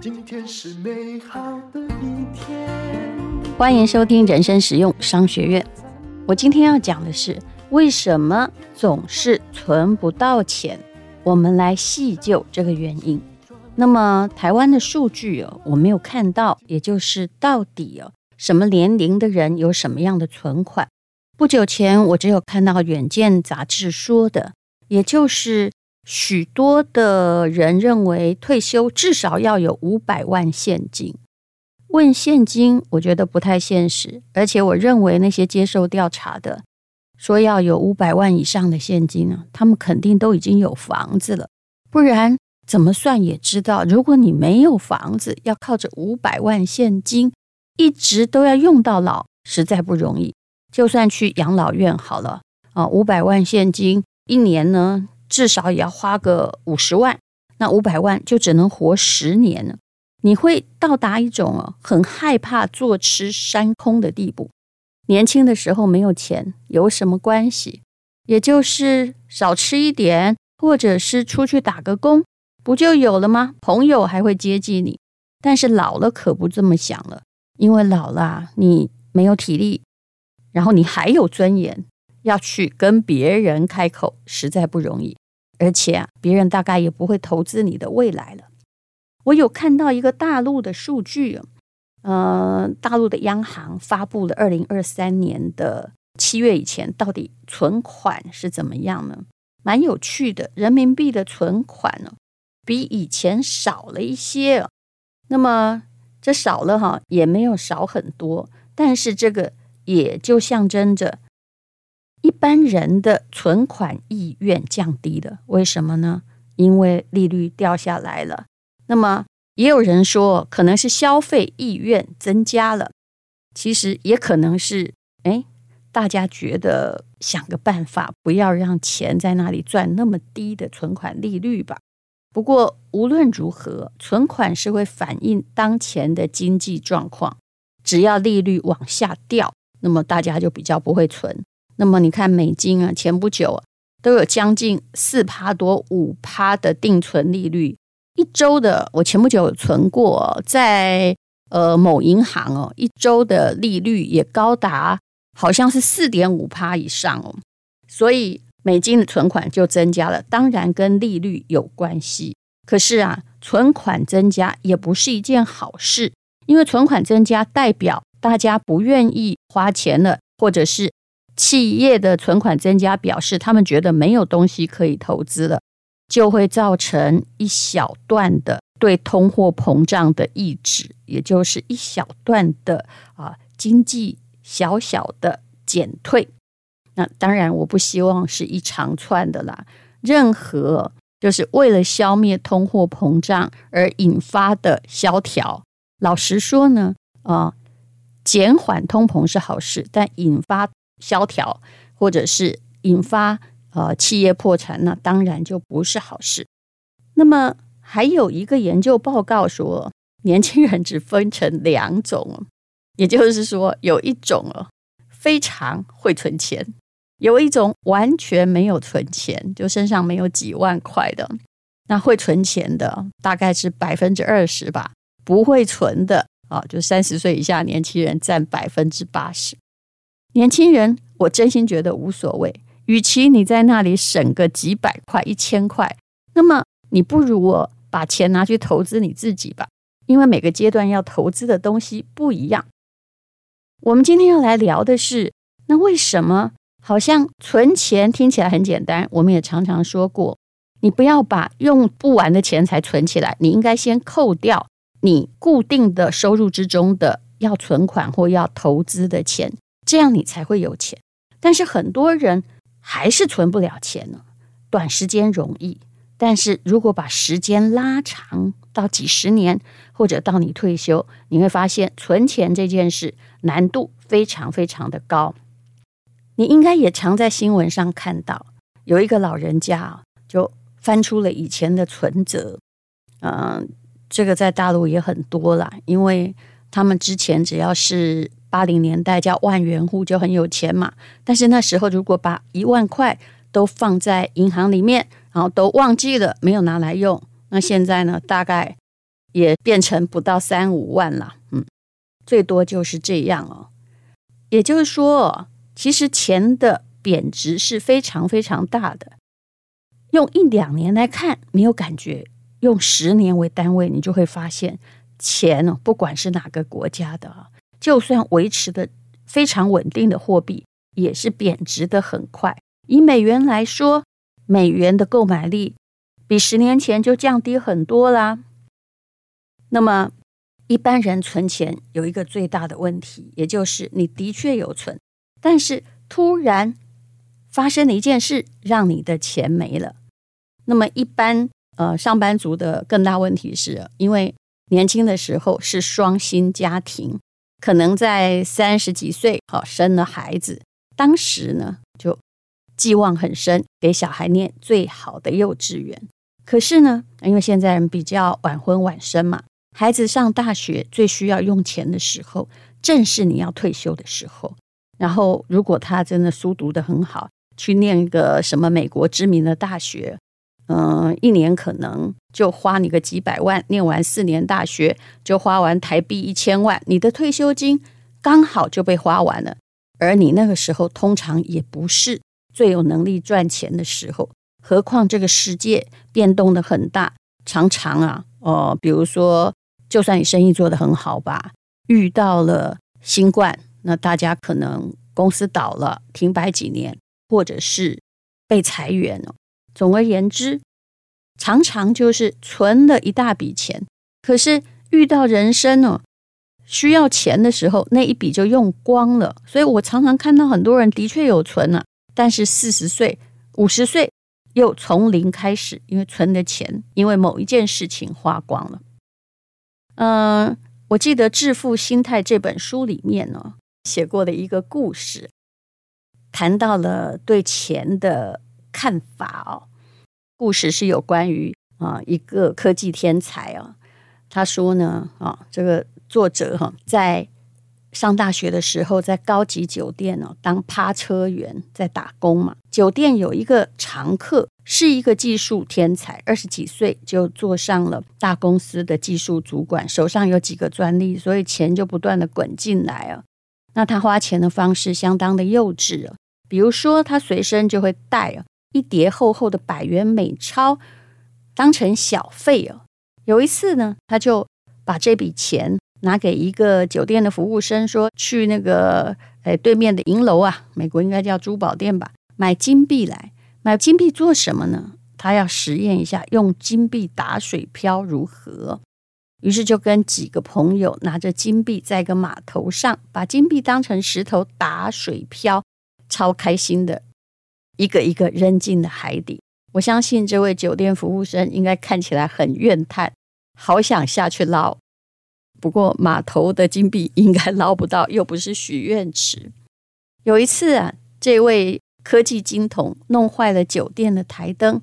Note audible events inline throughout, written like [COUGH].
今天是美好的一天。欢迎收听人生实用商学院。我今天要讲的是为什么总是存不到钱。我们来细究这个原因。那么台湾的数据哦，我没有看到，也就是到底哦，什么年龄的人有什么样的存款？不久前我只有看到《远见》杂志说的，也就是。许多的人认为退休至少要有五百万现金。问现金，我觉得不太现实。而且我认为那些接受调查的说要有五百万以上的现金啊，他们肯定都已经有房子了。不然怎么算也知道，如果你没有房子，要靠着五百万现金一直都要用到老，实在不容易。就算去养老院好了啊，五百万现金一年呢？至少也要花个五十万，那五百万就只能活十年了。你会到达一种，很害怕坐吃山空的地步。年轻的时候没有钱有什么关系？也就是少吃一点，或者是出去打个工，不就有了吗？朋友还会接济你。但是老了可不这么想了，因为老了你没有体力，然后你还有尊严。要去跟别人开口，实在不容易，而且啊，别人大概也不会投资你的未来了。我有看到一个大陆的数据，呃，大陆的央行发布了二零二三年的七月以前到底存款是怎么样呢？蛮有趣的，人民币的存款呢，比以前少了一些。那么这少了哈，也没有少很多，但是这个也就象征着。一般人的存款意愿降低了，为什么呢？因为利率掉下来了。那么也有人说，可能是消费意愿增加了。其实也可能是，哎，大家觉得想个办法，不要让钱在那里赚那么低的存款利率吧。不过无论如何，存款是会反映当前的经济状况。只要利率往下掉，那么大家就比较不会存。那么你看美金啊，前不久都有将近四趴多五趴的定存利率，一周的我前不久有存过，在呃某银行哦，一周的利率也高达好像是四点五趴以上哦，所以美金的存款就增加了，当然跟利率有关系。可是啊，存款增加也不是一件好事，因为存款增加代表大家不愿意花钱了，或者是。企业的存款增加，表示他们觉得没有东西可以投资了，就会造成一小段的对通货膨胀的抑制，也就是一小段的啊经济小小的减退。那当然，我不希望是一长串的啦。任何就是为了消灭通货膨胀而引发的萧条，老实说呢，啊，减缓通膨是好事，但引发萧条，或者是引发呃企业破产，那当然就不是好事。那么还有一个研究报告说，年轻人只分成两种，也就是说，有一种哦非常会存钱，有一种完全没有存钱，就身上没有几万块的。那会存钱的大概是百分之二十吧，不会存的啊，就三十岁以下年轻人占百分之八十。年轻人，我真心觉得无所谓。与其你在那里省个几百块、一千块，那么你不如我把钱拿去投资你自己吧。因为每个阶段要投资的东西不一样。我们今天要来聊的是，那为什么好像存钱听起来很简单？我们也常常说过，你不要把用不完的钱财存起来，你应该先扣掉你固定的收入之中的要存款或要投资的钱。这样你才会有钱，但是很多人还是存不了钱呢。短时间容易，但是如果把时间拉长到几十年，或者到你退休，你会发现存钱这件事难度非常非常的高。你应该也常在新闻上看到，有一个老人家就翻出了以前的存折，嗯，这个在大陆也很多啦，因为他们之前只要是。八零年代叫万元户就很有钱嘛，但是那时候如果把一万块都放在银行里面，然后都忘记了，没有拿来用。那现在呢，大概也变成不到三五万了，嗯，最多就是这样哦。也就是说，其实钱的贬值是非常非常大的。用一两年来看没有感觉，用十年为单位，你就会发现钱哦，不管是哪个国家的，就算维持的非常稳定的货币，也是贬值的很快。以美元来说，美元的购买力。比十年前就降低很多啦。那么，一般人存钱有一个最大的问题，也就是你的确有存，但是突然发生了一件事，让你的钱没了。那么，一般呃上班族的更大问题是，因为年轻的时候是双薪家庭，可能在三十几岁好生了孩子，当时呢就寄望很深，给小孩念最好的幼稚园。可是呢，因为现在人比较晚婚晚生嘛，孩子上大学最需要用钱的时候，正是你要退休的时候。然后，如果他真的书读得很好，去念一个什么美国知名的大学，嗯，一年可能就花你个几百万，念完四年大学就花完台币一千万，你的退休金刚好就被花完了。而你那个时候通常也不是最有能力赚钱的时候。何况这个世界变动的很大，常常啊，哦、比如说，就算你生意做得很好吧，遇到了新冠，那大家可能公司倒了，停摆几年，或者是被裁员了。总而言之，常常就是存了一大笔钱，可是遇到人生呢，需要钱的时候，那一笔就用光了。所以我常常看到很多人的确有存了，但是四十岁、五十岁。又从零开始，因为存的钱，因为某一件事情花光了。嗯、我记得《致富心态》这本书里面呢，写过的一个故事，谈到了对钱的看法哦。故事是有关于啊一个科技天才啊，他说呢啊，这个作者哈在。上大学的时候，在高级酒店呢当趴车员，在打工嘛。酒店有一个常客，是一个技术天才，二十几岁就做上了大公司的技术主管，手上有几个专利，所以钱就不断的滚进来啊。那他花钱的方式相当的幼稚啊，比如说他随身就会带啊一叠厚厚的百元美钞，当成小费哦。有一次呢，他就把这笔钱。拿给一个酒店的服务生说：“去那个诶对面的银楼啊，美国应该叫珠宝店吧，买金币来。买金币做什么呢？他要实验一下用金币打水漂如何。于是就跟几个朋友拿着金币在一个码头上，把金币当成石头打水漂，超开心的，一个一个扔进了海底。我相信这位酒店服务生应该看起来很怨叹，好想下去捞。”不过码头的金币应该捞不到，又不是许愿池。有一次啊，这位科技金童弄坏了酒店的台灯，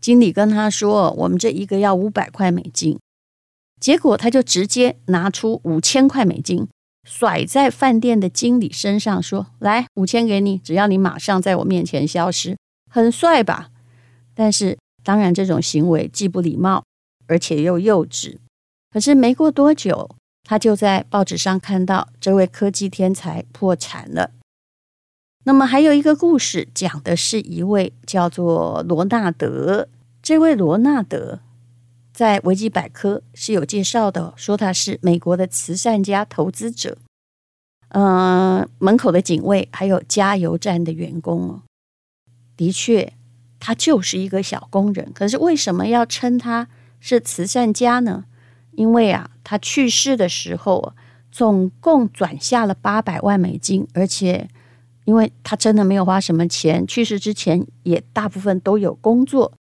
经理跟他说：“我们这一个要五百块美金。”结果他就直接拿出五千块美金甩在饭店的经理身上，说：“来，五千给你，只要你马上在我面前消失。”很帅吧？但是当然，这种行为既不礼貌，而且又幼稚。可是没过多久。他就在报纸上看到这位科技天才破产了。那么还有一个故事，讲的是一位叫做罗纳德。这位罗纳德在维基百科是有介绍的，说他是美国的慈善家、投资者。嗯、门口的警卫还有加油站的员工哦。的确，他就是一个小工人。可是为什么要称他是慈善家呢？因为啊，他去世的时候，总共转下了八百万美金，而且因为他真的没有花什么钱，去世之前也大部分都有工作。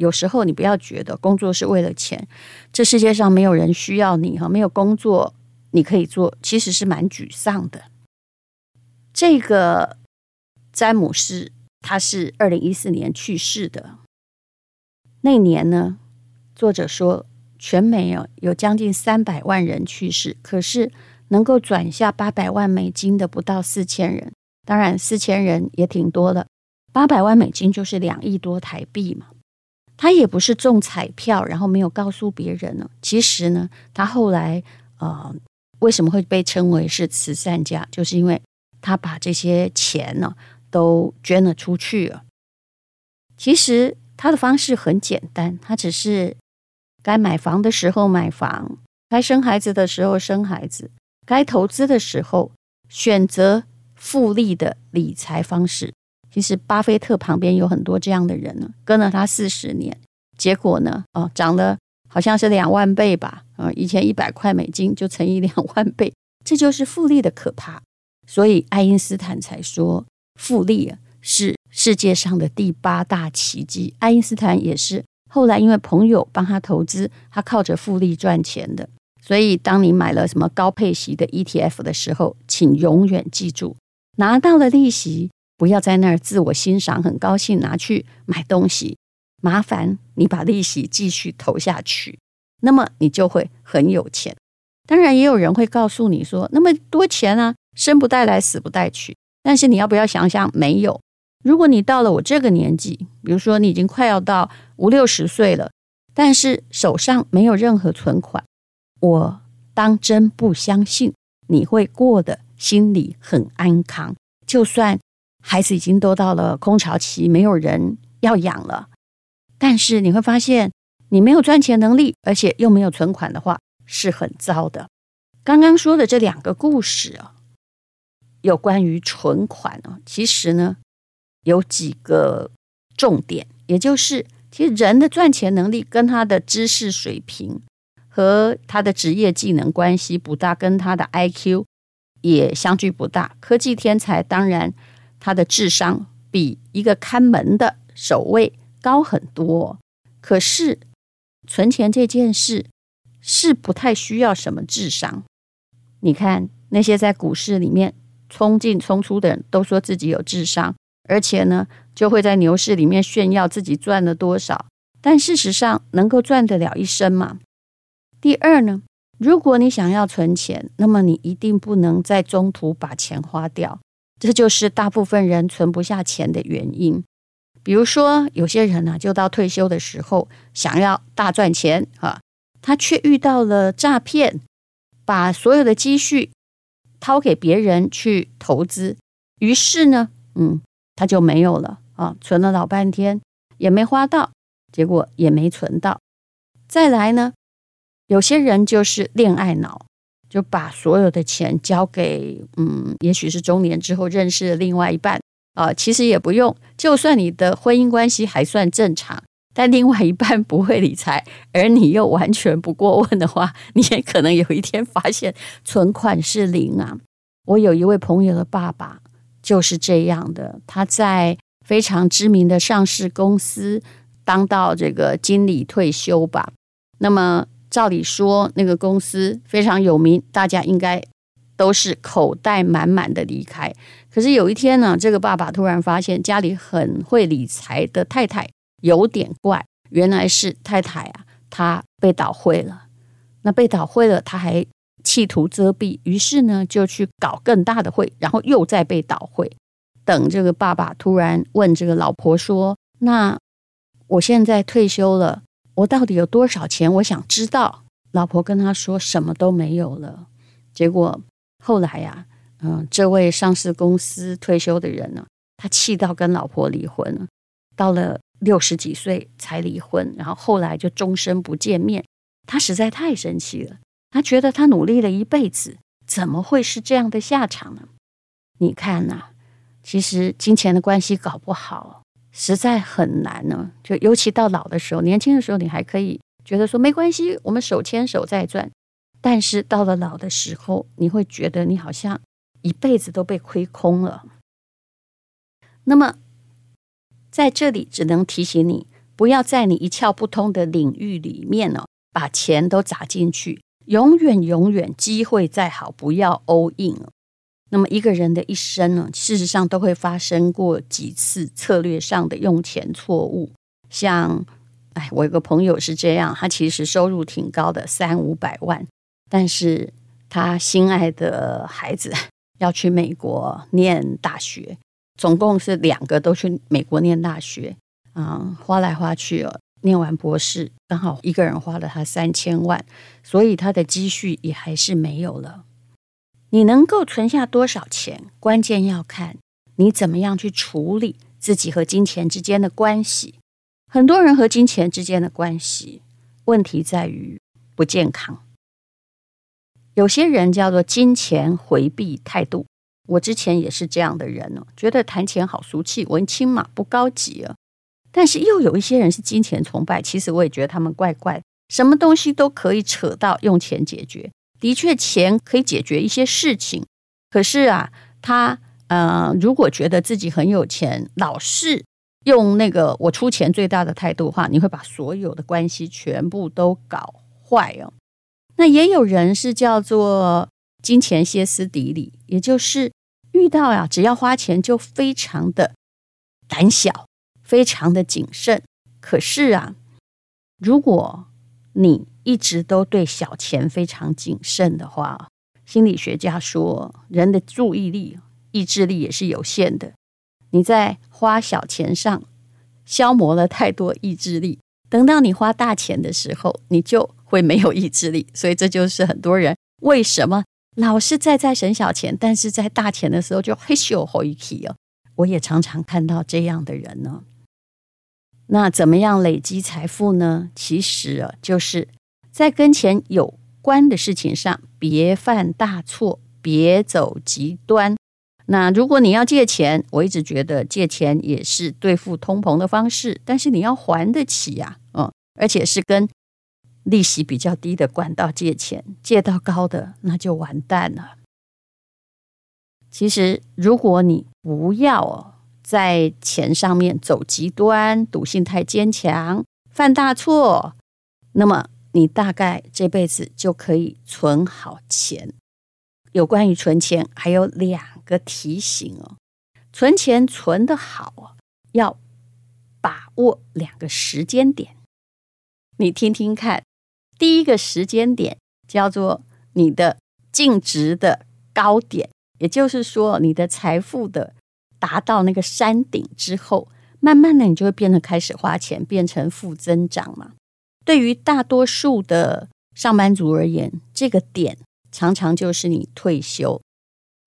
有时候你不要觉得工作是为了钱，这世界上没有人需要你哈，没有工作你可以做，其实是蛮沮丧的。这个詹姆斯他是二零一四年去世的，那年呢，作者说。全美有有将近三百万人去世，可是能够转下八百万美金的不到四千人。当然，四千人也挺多的，八百万美金就是两亿多台币嘛。他也不是中彩票，然后没有告诉别人呢。其实呢，他后来呃，为什么会被称为是慈善家，就是因为他把这些钱呢都捐了出去了。其实他的方式很简单，他只是该买房的时候买房，该生孩子的时候生孩子，该投资的时候选择复利的理财方式。其实，巴菲特旁边有很多这样的人呢，跟了他四十年，结果呢，哦，涨了好像是两万倍吧，啊，以前一百块美金就乘以两万倍，[LAUGHS] 这就是复利的可怕。所以，爱因斯坦才说，复利是世界上的第八大奇迹。爱因斯坦也是后来因为朋友帮他投资，他靠着复利赚钱的。所以，当你买了什么高配息的 ETF 的时候，请永远记住，拿到了利息。不要在那儿自我欣赏，很高兴拿去买东西。麻烦你把利息继续投下去，那么你就会很有钱。当然，也有人会告诉你说，那么多钱啊，生不带来，死不带去。但是你要不要想想，没有。如果你到了我这个年纪，比如说你已经快要到五六十岁了，但是手上没有任何存款，我当真不相信你会过得心里很安康，就算。孩子已经都到了空巢期，没有人要养了。但是你会发现，你没有赚钱能力，而且又没有存款的话，是很糟的。刚刚说的这两个故事啊，有关于存款啊，其实呢有几个重点，也就是其实人的赚钱能力跟他的知识水平和他的职业技能关系不大，跟他的 IQ 也相距不大。科技天才当然。他的智商比一个看门的守卫高很多，可是存钱这件事是不太需要什么智商。你看那些在股市里面冲进冲出的人都说自己有智商，而且呢就会在牛市里面炫耀自己赚了多少，但事实上能够赚得了一生吗？第二呢，如果你想要存钱，那么你一定不能在中途把钱花掉。这就是大部分人存不下钱的原因。比如说，有些人呢、就到退休的时候想要大赚钱啊，他却遇到了诈骗，把所有的积蓄掏给别人去投资，于是呢，嗯，他就没有了啊，存了老半天也没花到，结果也没存到。再来呢，有些人就是恋爱脑。就把所有的钱交给，嗯，也许是中年之后认识的另外一半啊，其实也不用。就算你的婚姻关系还算正常，但另外一半不会理财，而你又完全不过问的话，你也可能有一天发现存款是零啊。我有一位朋友的爸爸就是这样的，他在非常知名的上市公司当到这个经理退休吧，那么。照理说，那个公司非常有名，大家应该都是口袋满满的离开。可是有一天呢，这个爸爸突然发现家里很会理财的太太有点怪，原来是太太啊，她被倒毁了。那被倒毁了，他还企图遮蔽，于是呢就去搞更大的会，然后又再被倒毁。等这个爸爸突然问这个老婆说：“那我现在退休了。”我到底有多少钱？我想知道。老婆跟他说什么都没有了。结果后来呀，嗯，这位上市公司退休的人呢，他气到跟老婆离婚了。到了六十几岁才离婚，然后后来就终身不见面。他实在太生气了，他觉得他努力了一辈子，怎么会是这样的下场呢？你看呐，其实金钱的关系搞不好。实在很难呢，就尤其到老的时候，年轻的时候你还可以觉得说没关系，我们手牵手再赚。但是到了老的时候，你会觉得你好像一辈子都被亏空了。那么在这里只能提醒你，不要在你一窍不通的领域里面呢，把钱都砸进去。永远永远，机会再好，不要 all in。那么一个人的一生呢，事实上都会发生过几次策略上的用钱错误。像，哎，我有个朋友是这样，他其实收入挺高的，三五百万，但是他心爱的孩子 [LAUGHS] 要去美国念大学，总共是两个都去美国念大学啊，花来花去哦，念完博士刚好一个人花了他三千万，所以他的积蓄也还是没有了。你能够存下多少钱，关键要看你怎么样去处理自己和金钱之间的关系。很多人和金钱之间的关系问题在于不健康。有些人叫做金钱回避态度，我之前也是这样的人哦，觉得谈钱好俗气，文青嘛，不高级啊。但是又有一些人是金钱崇拜，其实我也觉得他们怪怪，什么东西都可以扯到用钱解决。的确，钱可以解决一些事情，可是啊，他呃，如果觉得自己很有钱，老是用那个我出钱最大的态度的话，你会把所有的关系全部都搞坏哦。那也有人是叫做金钱歇斯底里，也就是遇到呀，只要花钱就非常的胆小，非常的谨慎。可是啊，如果你一直都对小钱非常谨慎的话，心理学家说，人的注意力、意志力也是有限的。你在花小钱上消磨了太多意志力，等到你花大钱的时候，你就会没有意志力。所以这就是很多人为什么老是在在省小钱，但是在大钱的时候就嘿咻吼一气哦。我也常常看到这样的人呢。那怎么样累积财富呢？其实啊，就是。在跟钱有关的事情上，别犯大错，别走极端。那如果你要借钱，我一直觉得借钱也是对付通膨的方式，但是你要还得起呀，嗯，而且是跟利息比较低的管道借钱，借到高的那就完蛋了。其实，如果你不要在钱上面走极端，赌性太坚强，犯大错，那么。你大概这辈子就可以存好钱。有关于存钱，还有两个提醒哦。存钱存得好哦，要把握两个时间点。你听听看，第一个时间点叫做你的净值的高点，也就是说，你的财富的达到那个山顶之后，慢慢的你就会变得开始花钱，变成负增长嘛。对于大多数的上班族而言，这个点常常就是你退休。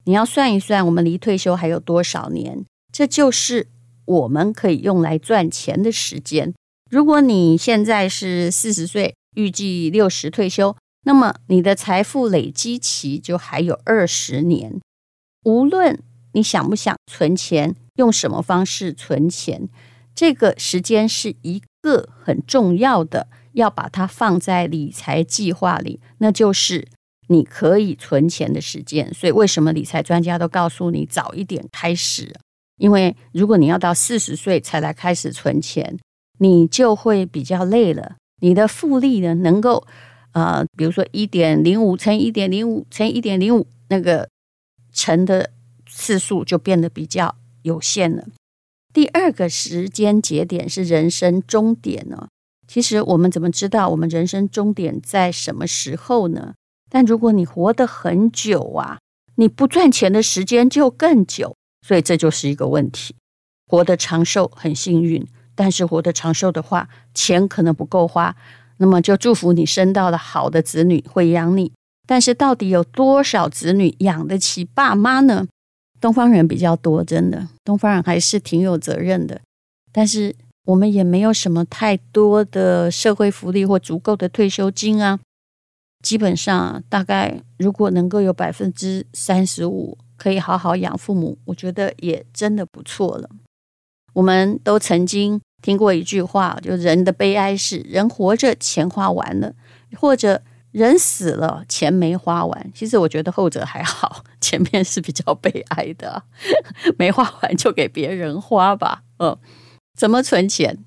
你要算一算，我们离退休还有多少年？这就是我们可以用来赚钱的时间。如果你现在是四十岁，预计六十退休，那么你的财富累积期就还有二十年。无论你想不想存钱，用什么方式存钱，这个时间是一个很重要的。要把它放在理财计划里，那就是你可以存钱的时间。所以，为什么理财专家都告诉你早一点开始？因为如果你要到四十岁才来开始存钱，你就会比较累了。你的复利呢，能够呃，比如说一点零五乘一点零五乘一点零五，那个乘的次数就变得比较有限了。第二个时间节点是人生终点呢。其实我们怎么知道我们人生终点在什么时候呢？但如果你活得很久啊，你不赚钱的时间就更久，所以这就是一个问题。活得长寿很幸运，但是活得长寿的话，钱可能不够花。那么就祝福你生到了好的子女会养你，但是到底有多少子女养得起爸妈呢？东方人比较多，真的，东方人还是挺有责任的，但是。我们也没有什么太多的社会福利或足够的退休金啊。基本上，大概如果能够有百分之三十五可以好好养父母，我觉得也真的不错了。我们都曾经听过一句话，就人的悲哀是人活着钱花完了，或者人死了钱没花完。其实我觉得后者还好，前面是比较悲哀的，没花完就给别人花吧。嗯。怎么存钱？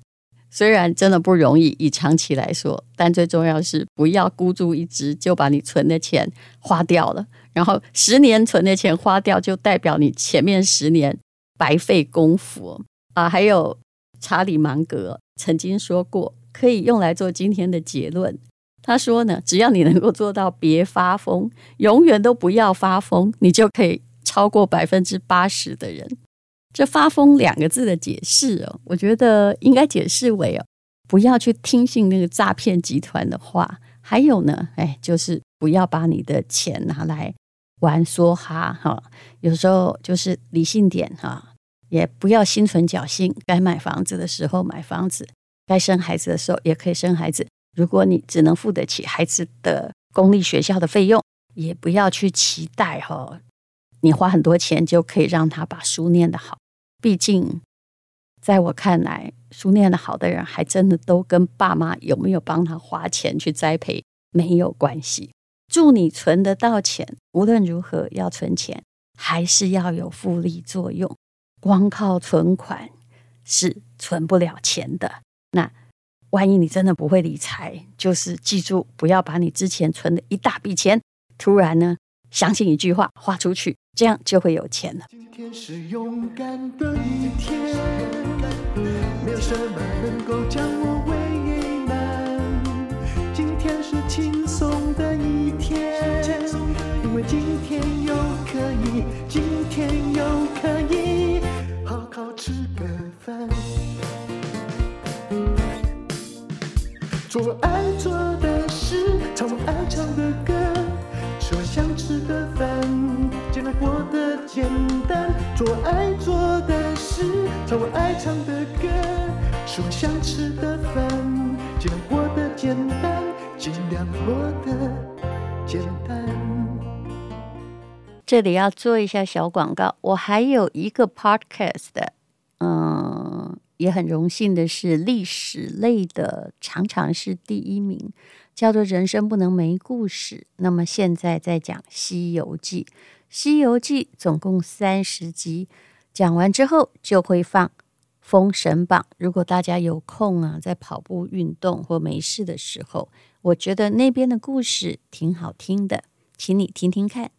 虽然真的不容易，以长期来说，但最重要是不要孤注一掷，就把你存的钱花掉了。然后十年存的钱花掉，就代表你前面十年白费功夫啊！还有查理芒格曾经说过，可以用来做今天的结论。他说呢，只要你能够做到别发疯，永远都不要发疯，你就可以超过百分之八十的人。这发疯两个字的解释哦，我觉得应该解释为哦，不要去听信那个诈骗集团的话。还有呢，哎，就是不要把你的钱拿来玩梭哈哈。有时候就是理性点哈，也不要心存侥幸。该买房子的时候买房子，该生孩子的时候也可以生孩子。如果你只能付得起孩子的公立学校的费用，也不要去期待哈。你花很多钱就可以让他把书念得好，毕竟在我看来，书念得好的人还真的都跟爸妈有没有帮他花钱去栽培没有关系。祝你存得到钱，无论如何要存钱，还是要有复利作用。光靠存款是存不了钱的。那万一你真的不会理财，就是记住不要把你之前存的一大笔钱，突然呢，相信一句话花出去。这样就会有钱了。今天是勇敢的一天，没有什么能够将我为难。今天是轻松的一天，因为今天又可以，今天又可以好好吃个饭，做爱做的事，唱我爱唱的歌，想吃的饭。过得简单，做爱做的事，唱我爱唱的歌，吃我想吃的饭，尽量过得简单，尽量过得简单。这里要做一下小广告，我还有一个 podcast，嗯，也很荣幸的是历史类的，常常是第一名，叫做《人生不能没故事》。那么现在在讲《西游记》。《西游记》总共三十集，讲完之后就会放《封神榜》。如果大家有空啊，在跑步运动或没事的时候，我觉得那边的故事挺好听的，请你听听看。